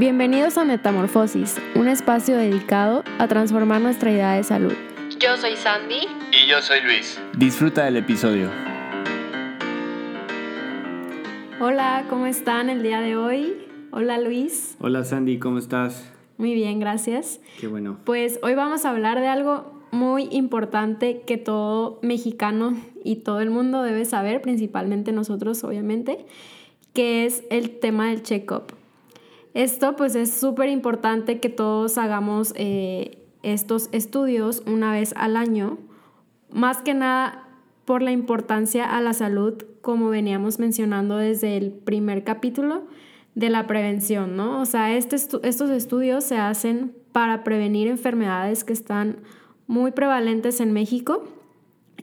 Bienvenidos a Metamorfosis, un espacio dedicado a transformar nuestra idea de salud. Yo soy Sandy. Y yo soy Luis. Disfruta del episodio. Hola, ¿cómo están el día de hoy? Hola Luis. Hola Sandy, ¿cómo estás? Muy bien, gracias. Qué bueno. Pues hoy vamos a hablar de algo muy importante que todo mexicano y todo el mundo debe saber, principalmente nosotros obviamente, que es el tema del check-up. Esto pues es súper importante que todos hagamos eh, estos estudios una vez al año, más que nada por la importancia a la salud, como veníamos mencionando desde el primer capítulo de la prevención, ¿no? O sea, este estos estudios se hacen para prevenir enfermedades que están muy prevalentes en México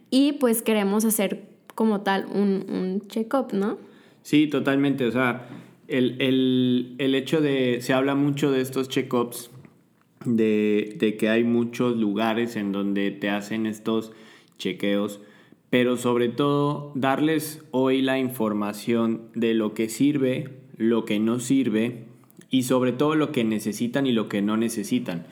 y pues queremos hacer como tal un, un check-up, ¿no? Sí, totalmente. O sea, el, hecho de, se habla mucho de estos check-ups, de, de, que hay muchos lugares en donde te hacen estos chequeos, pero sobre todo darles hoy la información de lo que sirve, lo que no sirve y sobre todo lo que necesitan y lo que no necesitan.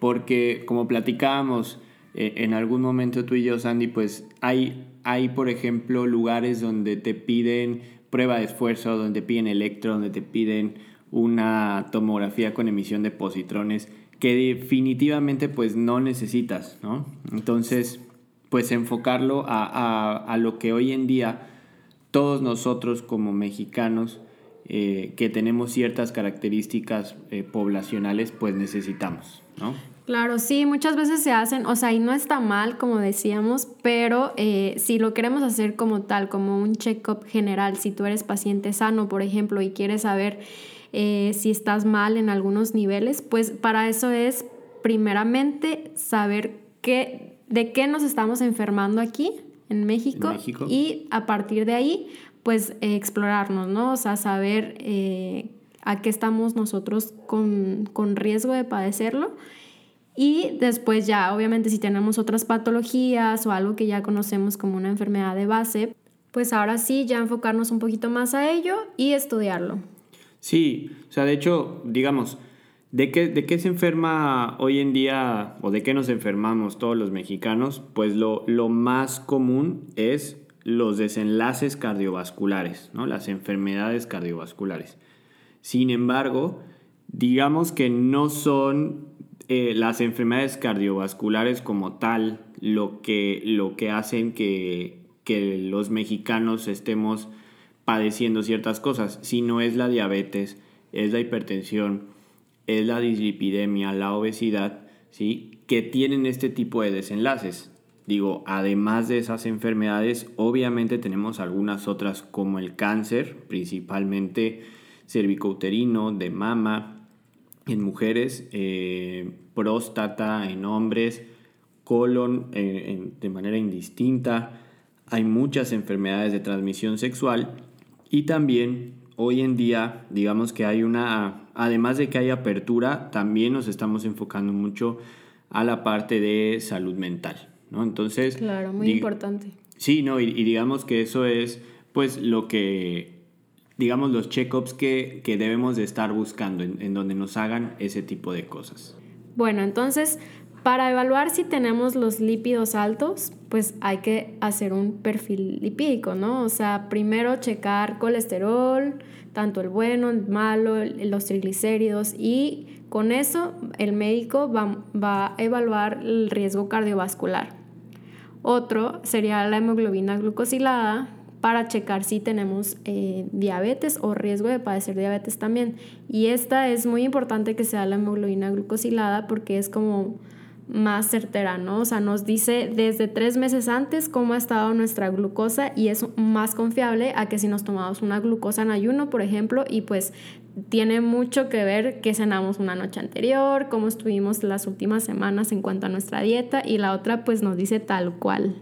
Porque como platicábamos eh, en algún momento tú y yo, Sandy, pues hay, hay, por ejemplo, lugares donde te piden prueba de esfuerzo, donde piden electro, donde te piden una tomografía con emisión de positrones que definitivamente pues no necesitas, ¿no? Entonces, pues enfocarlo a, lo que hoy en día todos nosotros como mexicanos eh, que tenemos ciertas características eh, poblacionales pues necesitamos, ¿no? Claro, sí, muchas veces se hacen, o sea, y no está mal, como decíamos, pero eh, si lo queremos hacer como tal, como un check-up general, si tú eres paciente sano, por ejemplo, y quieres saber eh, si estás mal en algunos niveles, pues para eso es primeramente saber qué, de qué nos estamos enfermando aquí en México, y a partir de ahí, pues explorarnos, ¿no? O sea, saber eh, a qué estamos nosotros con, con riesgo de padecerlo y después ya, obviamente, si tenemos otras patologías o algo que ya conocemos como una enfermedad de base, pues ahora sí, ya enfocarnos un poquito más a ello y estudiarlo. Sí, o sea, de hecho, digamos, ¿de qué, de qué se enferma hoy en día o de qué nos enfermamos todos los mexicanos? Pues lo, lo más común es los desenlaces cardiovasculares, ¿no? Las enfermedades cardiovasculares. Sin embargo, digamos que no son eh, las enfermedades cardiovasculares como tal lo que, lo que hacen que, que los mexicanos estemos padeciendo ciertas cosas, sino es la diabetes, es la hipertensión, es la dislipidemia, la obesidad, ¿sí? que tienen este tipo de desenlaces. Digo, además de esas enfermedades, obviamente tenemos algunas otras como el cáncer, principalmente cervicouterino, de mama, en mujeres, eh, próstata en hombres, colon eh, de manera indistinta. Hay muchas enfermedades de transmisión sexual y también hoy en día, digamos que hay una, además de que hay apertura, también nos estamos enfocando mucho a la parte de salud mental, ¿no? Entonces... Claro, muy importante. Sí, no, y, y digamos que eso es pues lo que digamos, los check-ups que, debemos de estar buscando, en, donde nos hagan ese tipo de cosas. Bueno, entonces, para evaluar si tenemos los lípidos altos, pues hay que hacer un perfil lipídico, ¿no? O sea, primero checar colesterol, tanto el bueno, el malo, los triglicéridos y con eso el médico va, va a evaluar el riesgo cardiovascular. Otro sería la hemoglobina glucosilada, para checar si tenemos eh, diabetes o riesgo de padecer diabetes también. Y esta es muy importante que sea la hemoglobina glucosilada porque es como más certera, ¿no? O sea, nos dice desde tres meses antes cómo ha estado nuestra glucosa y es más confiable a que si nos tomamos una glucosa en ayuno, por ejemplo, y pues tiene mucho que ver qué cenamos una noche anterior, cómo estuvimos las últimas semanas en cuanto a nuestra dieta y la otra pues nos dice tal cual.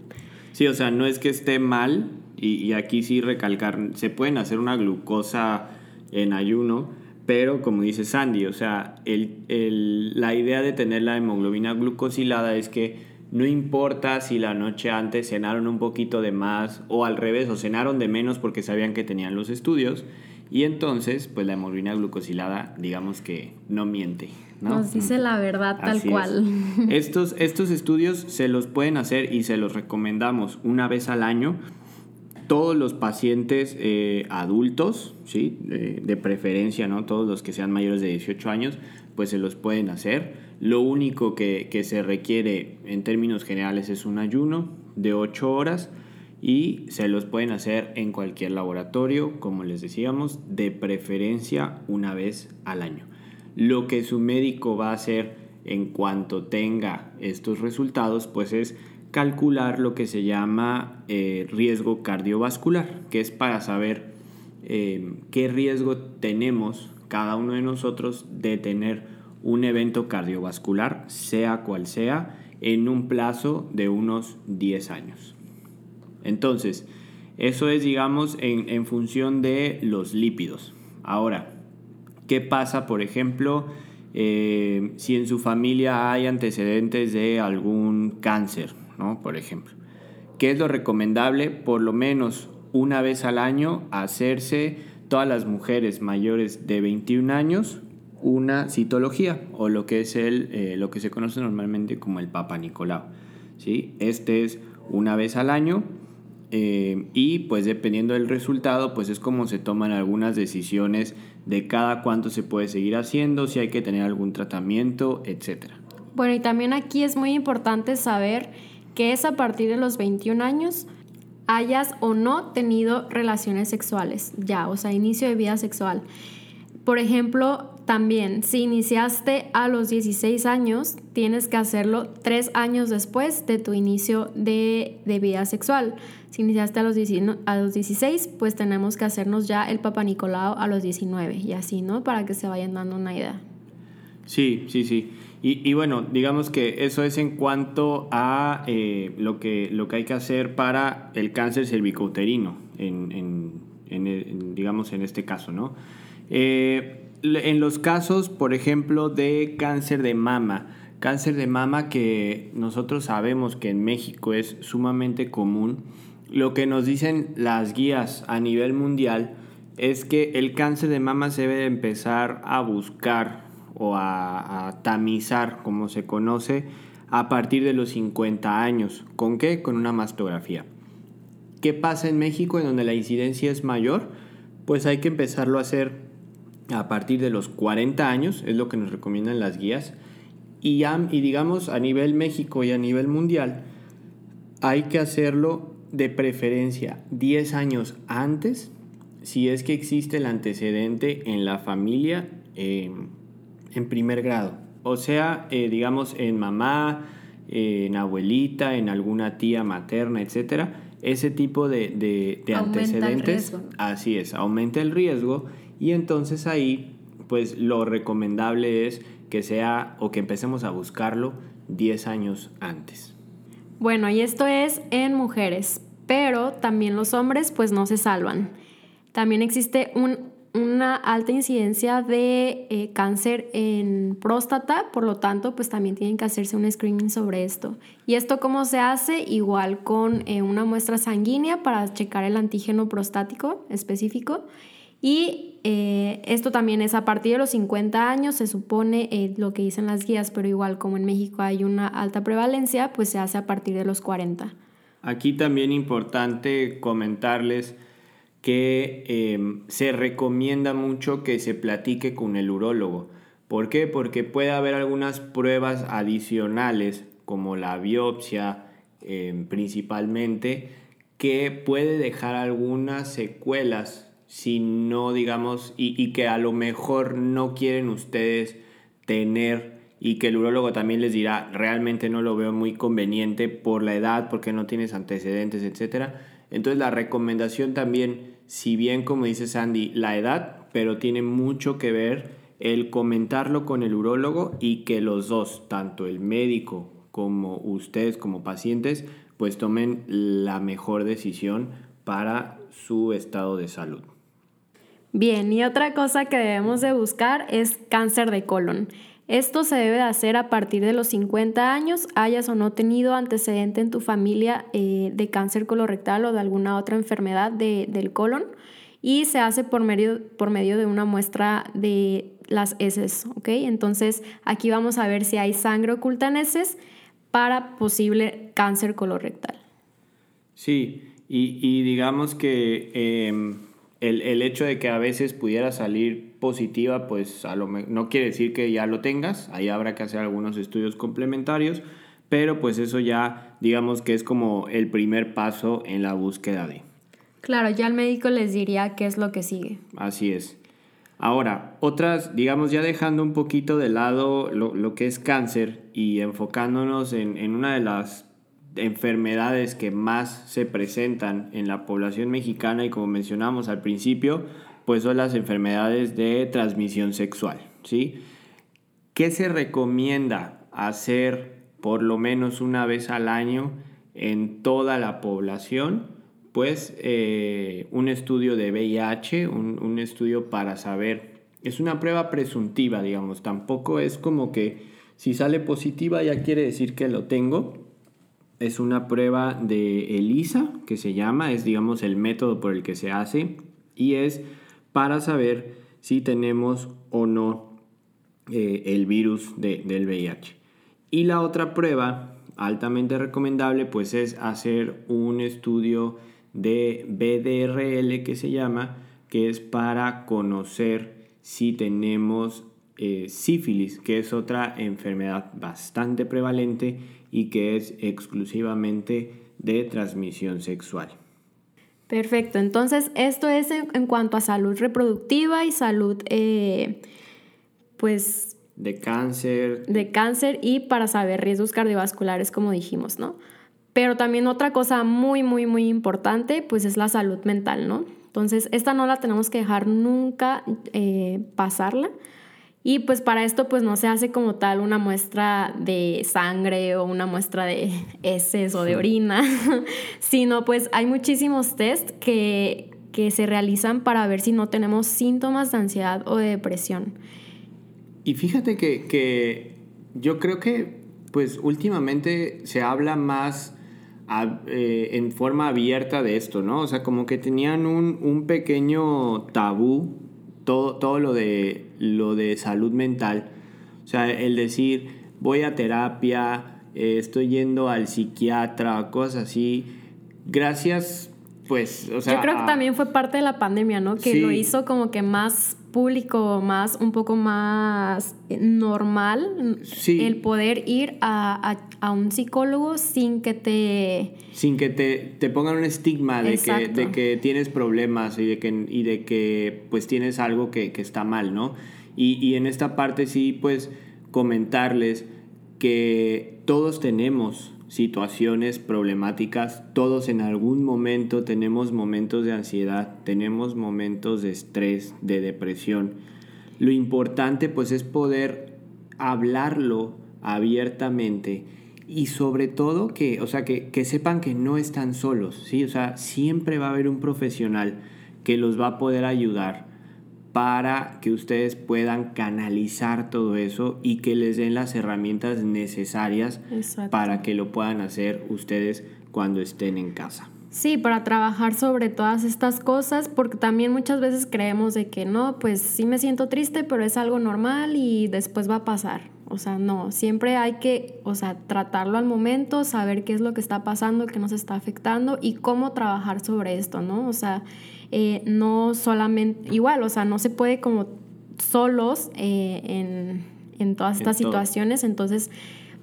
Sí, o sea, no es que esté mal, y, aquí sí recalcar, se pueden hacer una glucosa en ayuno, pero como dice Sandy, o sea, la idea de tener la hemoglobina glucosilada es que no importa si la noche antes cenaron un poquito de más o al revés, o cenaron de menos porque sabían que tenían los estudios, Y entonces, pues la hemoglobina glucosilada, digamos que no miente. ¿no? Nos dice la verdad tal cual. Estos, estos estudios se los pueden hacer y se los recomendamos una vez al año. Todos los pacientes eh, adultos, ¿sí? De, preferencia, ¿no? Todos los que sean mayores de 18 años, pues se los pueden hacer. Lo único que, que se requiere en términos generales es un ayuno de 8 horas y se los pueden hacer en cualquier laboratorio, como les decíamos, de preferencia una vez al año. Lo que su médico va a hacer en cuanto tenga estos resultados, pues es calcular lo que se llama eh, riesgo cardiovascular, que es para saber eh, qué riesgo tenemos cada uno de nosotros de tener un evento cardiovascular, sea cual sea, en un plazo de unos 10 años. Entonces, eso es, digamos, en, función de los lípidos. Ahora, ¿Qué pasa, por ejemplo, eh, si en su familia hay antecedentes de algún cáncer, ¿no? Por ejemplo. ¿Qué es lo recomendable? Por lo menos una vez al año hacerse todas las mujeres mayores de 21 años una citología o lo que es el, eh, lo que se conoce normalmente como el Papa Nicolau. ¿sí? Este es una vez al año eh, y pues dependiendo del resultado pues es como se toman algunas decisiones de cada cuánto se puede seguir haciendo, si hay que tener algún tratamiento, etc. Bueno, y también aquí es muy importante saber que es a partir de los 21 años hayas o no tenido relaciones sexuales, ya, o sea, inicio de vida sexual. Por ejemplo, también, si iniciaste a los 16 años, tienes que hacerlo tres años después de tu inicio de, vida sexual. Si iniciaste a los, a los 16, pues tenemos que hacernos ya el Papa Nicolau a los 19 y así, ¿no? Para que se vayan dando una idea. Sí, sí, sí. Y, bueno, digamos que eso es en cuanto a eh, lo, que, lo que hay que hacer para el cáncer cervicouterino, en, digamos en este caso, ¿no? Eh, en los casos, por ejemplo, de cáncer de mama, cáncer de mama que nosotros sabemos que en México es sumamente común, lo que nos dicen las guías a nivel mundial es que el cáncer de mama se debe empezar a buscar o a, tamizar, como se conoce, a partir de los 50 años. ¿Con qué? Con una mastografía. ¿Qué pasa en México en donde la incidencia es mayor? Pues hay que empezarlo a hacer a partir de los 40 años, es lo que nos recomiendan las guías, y, y digamos a nivel México y a nivel mundial, hay que hacerlo de preferencia 10 años antes, si es que existe el antecedente en la familia em, en primer grado. O sea, eh, digamos en mamá, en abuelita, en alguna tía materna, etcétera. Ese tipo de, de antecedentes, así es, aumenta el riesgo y entonces ahí, pues lo recomendable es que sea o que empecemos a buscarlo 10 años antes. Bueno, y esto es en mujeres, pero también los hombres pues no se salvan. También existe una alta incidencia de eh, cáncer en próstata, por lo tanto, pues también tienen que hacerse un screening sobre esto. ¿Y esto cómo se hace? Igual con eh, una muestra sanguínea para checar el antígeno prostático específico y eh, esto también es a partir de los 50 años, se supone eh, lo que dicen las guías, pero igual como en México hay una alta prevalencia, pues se hace a partir de los 40. Aquí también importante comentarles que em, se recomienda mucho que se platique con el urólogo. ¿Por qué? Porque puede haber algunas pruebas adicionales, como la biopsia em, principalmente, que puede dejar algunas secuelas si no, digamos, y, que a lo mejor no quieren ustedes tener y que el urólogo también les dirá, realmente no lo veo muy conveniente por la edad, porque no tienes antecedentes, etc. Entonces la recomendación también, si bien como dice Sandy, la edad, pero tiene mucho que ver el comentarlo con el urólogo y que los dos, tanto el médico como ustedes como pacientes, pues tomen la mejor decisión para su estado de salud. Bien, y otra cosa que debemos de buscar es cáncer de colon. Esto se debe de hacer a partir de los 50 años, hayas o no tenido antecedente en tu familia eh, de cáncer colorectal o de alguna otra enfermedad del colon. y se hace por medio, por medio de una muestra de las heces, ¿ok? Entonces aquí vamos a ver si hay sangre oculta en heces para posible cáncer colorectal. Sí, y, digamos que em, el, hecho de que a veces pudiera salir positiva, pues a lo, no quiere decir que ya lo tengas, ahí habrá que hacer algunos estudios complementarios, pero pues eso ya digamos que es como el primer paso en la búsqueda de. Claro, ya el médico les diría qué es lo que sigue. Así es. Ahora, otras, digamos, ya dejando un poquito de lado lo, que es cáncer y enfocándonos en, en, una de las enfermedades que más se presentan en la población mexicana y como mencionamos al principio, pues son las enfermedades de transmisión sexual, ¿sí? ¿Qué se recomienda hacer por lo menos una vez al año en toda la población? Pues eh, un estudio de VIH, un, un estudio para saber, es una prueba presuntiva, digamos, tampoco es como que si sale positiva ya quiere decir que lo tengo, es una prueba de ELISA, que se llama, es digamos el método por el que se hace y es para saber si tenemos o no eh, el virus del VIH. Y la otra prueba altamente recomendable pues es hacer un estudio de BDRL que se llama, que es para conocer si tenemos eh, sífilis, que es otra enfermedad bastante prevalente y que es exclusivamente de transmisión sexual. Perfecto, entonces esto es en, cuanto a salud reproductiva y salud, eh, pues... De cáncer. De cáncer y para saber riesgos cardiovasculares, como dijimos, ¿no? Pero también otra cosa muy, muy, muy importante, pues es la salud mental, ¿no? Entonces, esta no la tenemos que dejar nunca eh, pasarla y pues para esto pues no se hace como tal una muestra de sangre o una muestra de heces o de orina, sino pues hay muchísimos test que, que se realizan para ver si no tenemos síntomas de ansiedad o de depresión. Y fíjate que, que yo creo que pues últimamente se habla más eh, en forma abierta de esto, ¿no? O sea, como que tenían un, un pequeño tabú todo, todo lo, de, lo de salud mental. O sea, el decir, voy a terapia, eh, estoy yendo al psiquiatra, cosas así. Gracias, pues, o sea... Yo creo que también fue parte de la pandemia, ¿no? Que lo hizo como que más público, más, un poco más normal, el poder ir a, un psicólogo sin que te... Sin que te, pongan un estigma de que, de que, tienes problemas y de que, y de que pues tienes algo que, está mal, ¿no? Y, y en esta parte sí, pues comentarles que todos tenemos situaciones problemáticas, todos en algún momento tenemos momentos de ansiedad, tenemos momentos de estrés, de depresión. Lo importante pues es poder hablarlo abiertamente y sobre todo que, o sea, que, que, sepan que no están solos, ¿sí? O sea, siempre va a haber un profesional que los va a poder ayudar para que ustedes puedan canalizar todo eso y que les den las herramientas necesarias para que lo puedan hacer ustedes cuando estén en casa. Sí, para trabajar sobre todas estas cosas, porque también muchas veces creemos de que no, pues sí me siento triste, pero es algo normal y después va a pasar. O sea, no, siempre hay que, o sea, tratarlo al momento, saber qué es lo que está pasando, qué nos está afectando y cómo trabajar sobre esto, ¿no? O sea, eh, no solamente, igual, o sea, no se puede como solos eh, en, todas estas situaciones, entonces,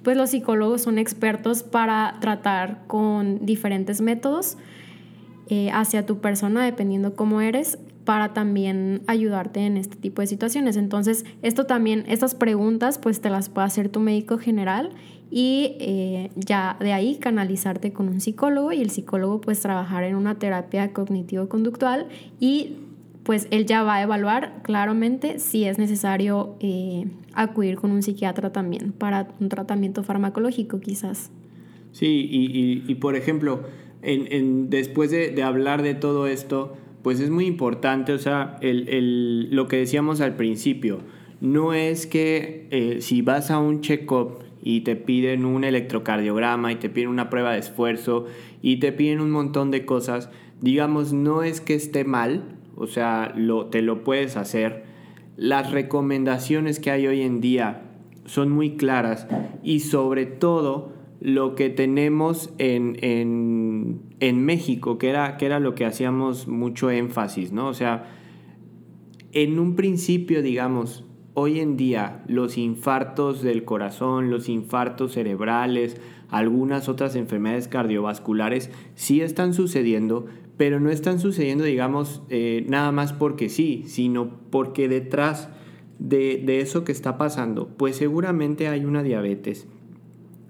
pues los psicólogos son expertos para tratar con diferentes métodos eh, hacia tu persona, dependiendo cómo eres, para también ayudarte en este tipo de situaciones. Entonces, esto también, estas preguntas, pues te las puede hacer tu médico general y eh, ya de ahí canalizarte con un psicólogo y el psicólogo pues trabajar en una terapia cognitivo-conductual y pues él ya va a evaluar claramente si es necesario eh, acudir con un psiquiatra también para un tratamiento farmacológico quizás. Sí, y, por ejemplo, en, después de, hablar de todo esto, pues es muy importante, o sea, el, lo que decíamos al principio, no es que eh, si vas a un check-up y te piden un electrocardiograma y te piden una prueba de esfuerzo y te piden un montón de cosas, digamos, no es que esté mal, o sea, lo, te lo puedes hacer. Las recomendaciones que hay hoy en día son muy claras y sobre todo lo que tenemos en, en, en México, que era, que era lo que hacíamos mucho énfasis, ¿no? O sea, en un principio, digamos, hoy en día los infartos del corazón, los infartos cerebrales, algunas otras enfermedades cardiovasculares sí están sucediendo, pero no están sucediendo, digamos, eh, nada más porque sí, sino porque detrás de, de eso que está pasando, pues seguramente hay una diabetes,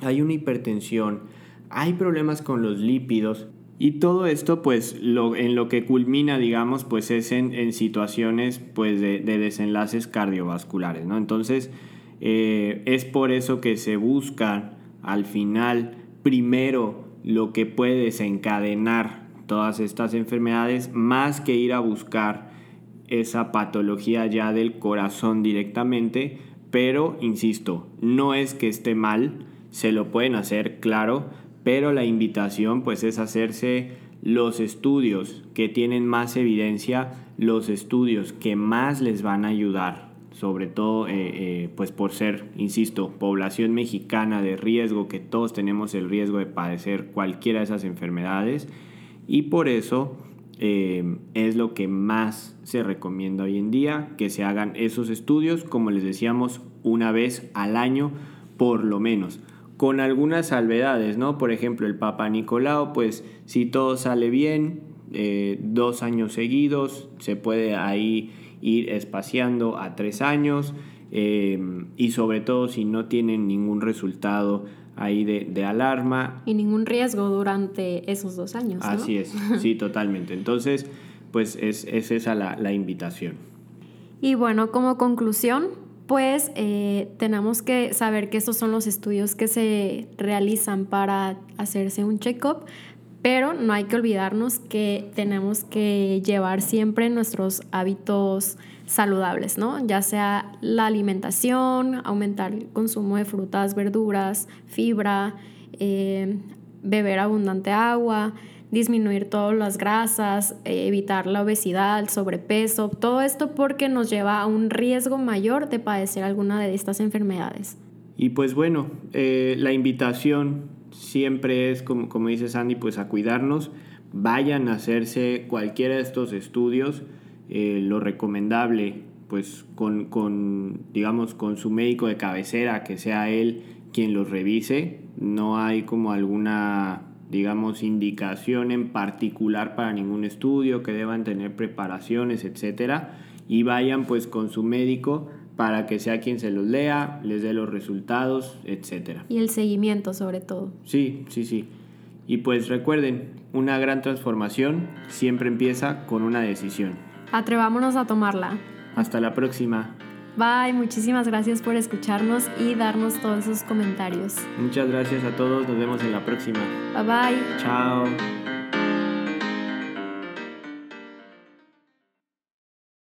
hay una hipertensión, hay problemas con los lípidos, y todo esto, pues, en lo que culmina, digamos, pues es en, situaciones, pues, de, desenlaces cardiovasculares, ¿no? Entonces, eh, es por eso que se busca, al final, primero, lo que puede desencadenar todas estas enfermedades, más que ir a buscar esa patología ya del corazón directamente, pero, insisto, no es que esté mal, se lo pueden hacer, claro, pero la invitación pues es hacerse los estudios que tienen más evidencia, los estudios que más les van a ayudar, sobre todo eh, eh, pues por ser, insisto, población mexicana de riesgo, que todos tenemos el riesgo de padecer cualquiera de esas enfermedades. Y por eso eh, es lo que más se recomienda hoy en día, que se hagan esos estudios, como les decíamos, una vez al año por lo menos con algunas salvedades, ¿no? Por ejemplo, el Papa Nicolau, pues si todo sale bien, eh, dos años seguidos, se puede ahí ir espaciando a tres años em, y sobre todo si no tienen ningún resultado ahí de, alarma. Y ningún riesgo durante esos dos años. Así es, sí, totalmente. Entonces, pues es, esa la, la invitación. Y bueno, como conclusión, pues tenemos que saber que estos son los estudios que se realizan para hacerse un check-up, pero no hay que olvidarnos que tenemos que llevar siempre nuestros hábitos saludables, ¿no? Ya sea la alimentación, aumentar el consumo de frutas, verduras, fibra, eh, beber abundante agua, disminuir todas las grasas, eh, evitar la obesidad, el sobrepeso, todo esto porque nos lleva a un riesgo mayor de padecer alguna de estas enfermedades. Y pues bueno, eh, la invitación siempre es, como, como dice Sandy, pues a cuidarnos, vayan a hacerse cualquiera de estos estudios, eh, lo recomendable pues con, con, digamos, con su médico de cabecera, que sea él quien los revise, no hay como alguna digamos, indicación en particular para ningún estudio, que deban tener preparaciones, etcétera, y vayan pues con su médico para que sea quien se los lea, les dé los resultados, etcétera. Y el seguimiento sobre todo. Sí, sí, sí. Y pues recuerden, una gran transformación siempre empieza con una decisión. Atrevámonos a tomarla. Hasta la próxima. Bye, muchísimas gracias por escucharnos y darnos todos esos comentarios. Muchas gracias a todos, nos vemos en la próxima. Bye bye. Chao.